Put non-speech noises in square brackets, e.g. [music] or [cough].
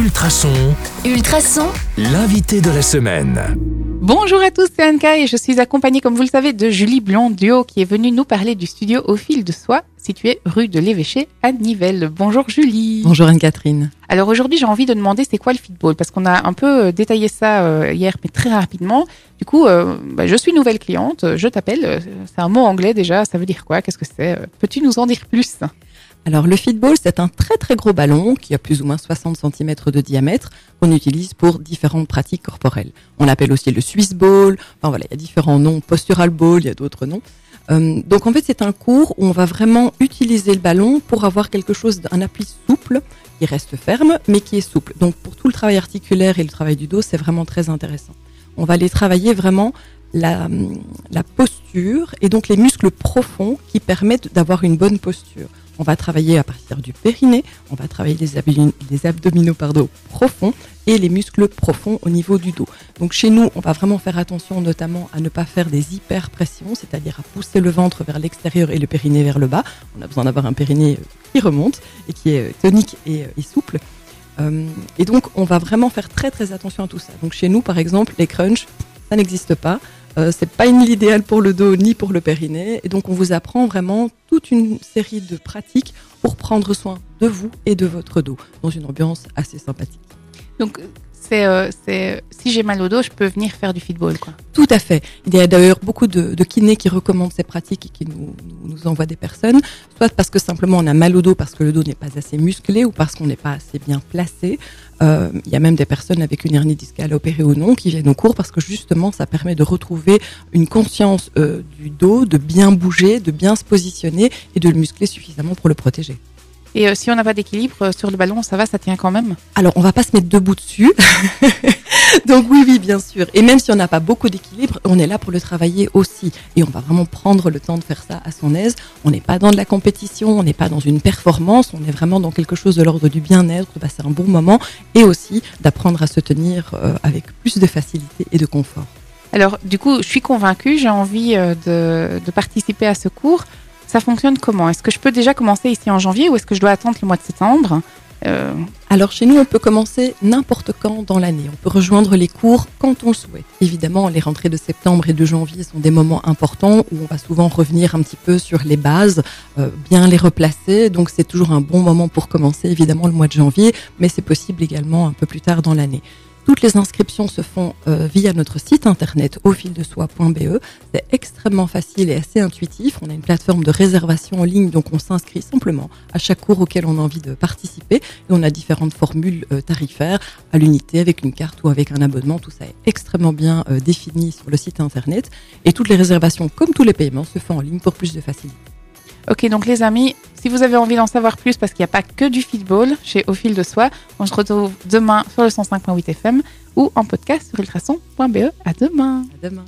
Ultrason, Ultrason, l'invité de la semaine. Bonjour à tous, c'est Anka et je suis accompagnée, comme vous le savez, de Julie Blondio qui est venue nous parler du studio Au fil de soi, situé rue de l'Évêché à Nivelles. Bonjour Julie. Bonjour Anne-Catherine. Alors aujourd'hui, j'ai envie de demander c'est quoi le football? Parce qu'on a un peu euh, détaillé ça euh, hier, mais très rapidement. Du coup, euh, bah, je suis nouvelle cliente, je t'appelle. C'est un mot anglais déjà, ça veut dire quoi? Qu'est-ce que c'est? Peux-tu nous en dire plus? Alors le feedball, c'est un très très gros ballon qui a plus ou moins 60 cm de diamètre qu'on utilise pour différentes pratiques corporelles. On l'appelle aussi le Swiss ball. Enfin voilà, il y a différents noms. Postural ball, il y a d'autres noms. Euh, donc en fait, c'est un cours où on va vraiment utiliser le ballon pour avoir quelque chose d'un appui souple qui reste ferme mais qui est souple. Donc pour tout le travail articulaire et le travail du dos, c'est vraiment très intéressant. On va aller travailler vraiment la, posture et donc les muscles profonds qui permettent d'avoir une bonne posture. On va travailler à partir du périnée, on va travailler les, abdominaux, les abdominaux profonds et les muscles profonds au niveau du dos. Donc chez nous, on va vraiment faire attention notamment à ne pas faire des hyperpressions, c'est-à-dire à pousser le ventre vers l'extérieur et le périnée vers le bas. On a besoin d'avoir un périnée euh, qui remonte et qui est euh, tonique et, euh, et souple. Et donc, on va vraiment faire très très attention à tout ça. Donc chez nous, par exemple, les crunchs, ça n'existe pas. Euh, c'est pas ni l'idéal pour le dos ni pour le périnée. Et donc, on vous apprend vraiment toute une série de pratiques pour prendre soin de vous et de votre dos dans une ambiance assez sympathique. C'est euh, c'est si j'ai mal au dos, je peux venir faire du football quoi. Tout à fait. Il y a d'ailleurs beaucoup de, kinés qui recommandent ces pratiques et qui nous envoient des personnes, soit parce que simplement on a mal au dos parce que le dos n'est pas assez musclé ou parce qu'on n'est pas assez bien placé. Euh, il y a même des personnes avec une hernie discale opérée ou non qui viennent au cours parce que justement ça permet de retrouver une conscience euh, du dos, de bien bouger, de bien se positionner et de le muscler suffisamment pour le protéger. Et euh, si on n'a pas d'équilibre euh, sur le ballon, ça va, ça tient quand même. Alors, on va pas se mettre debout dessus. [laughs] Donc oui, oui, bien sûr. Et même si on n'a pas beaucoup d'équilibre, on est là pour le travailler aussi. Et on va vraiment prendre le temps de faire ça à son aise. On n'est pas dans de la compétition, on n'est pas dans une performance, on est vraiment dans quelque chose de l'ordre du bien-être, de passer un bon moment et aussi d'apprendre à se tenir euh, avec plus de facilité et de confort. Alors, du coup, je suis convaincue, j'ai envie de, de participer à ce cours. Ça fonctionne comment? Est-ce que je peux déjà commencer ici en janvier ou est-ce que je dois attendre le mois de septembre? Euh, Alors chez nous, on peut commencer n'importe quand dans l'année. On peut rejoindre les cours quand on le souhaite. Évidemment, les rentrées de septembre et de janvier sont des moments importants où on va souvent revenir un petit peu sur les bases, euh, bien les replacer. Donc c'est toujours un bon moment pour commencer, évidemment, le mois de janvier, mais c'est possible également un peu plus tard dans l'année. Toutes les inscriptions se font euh, via notre site internet aufildesoi.be. C'est extrêmement facile et assez intuitif. On a une plateforme de réservation en ligne, donc on s'inscrit simplement à chaque cours auquel on a envie de participer. Et on a différentes formules euh, tarifaires à l'unité, avec une carte ou avec un abonnement. Tout ça est extrêmement bien euh, défini sur le site internet. Et toutes les réservations, comme tous les paiements, se font en ligne pour plus de facilité. Ok, donc les amis, si vous avez envie d'en savoir plus, parce qu'il n'y a pas que du football chez Au fil de soi, on se retrouve demain sur le 105.8 FM ou en podcast sur ultrason.be. À demain. À demain.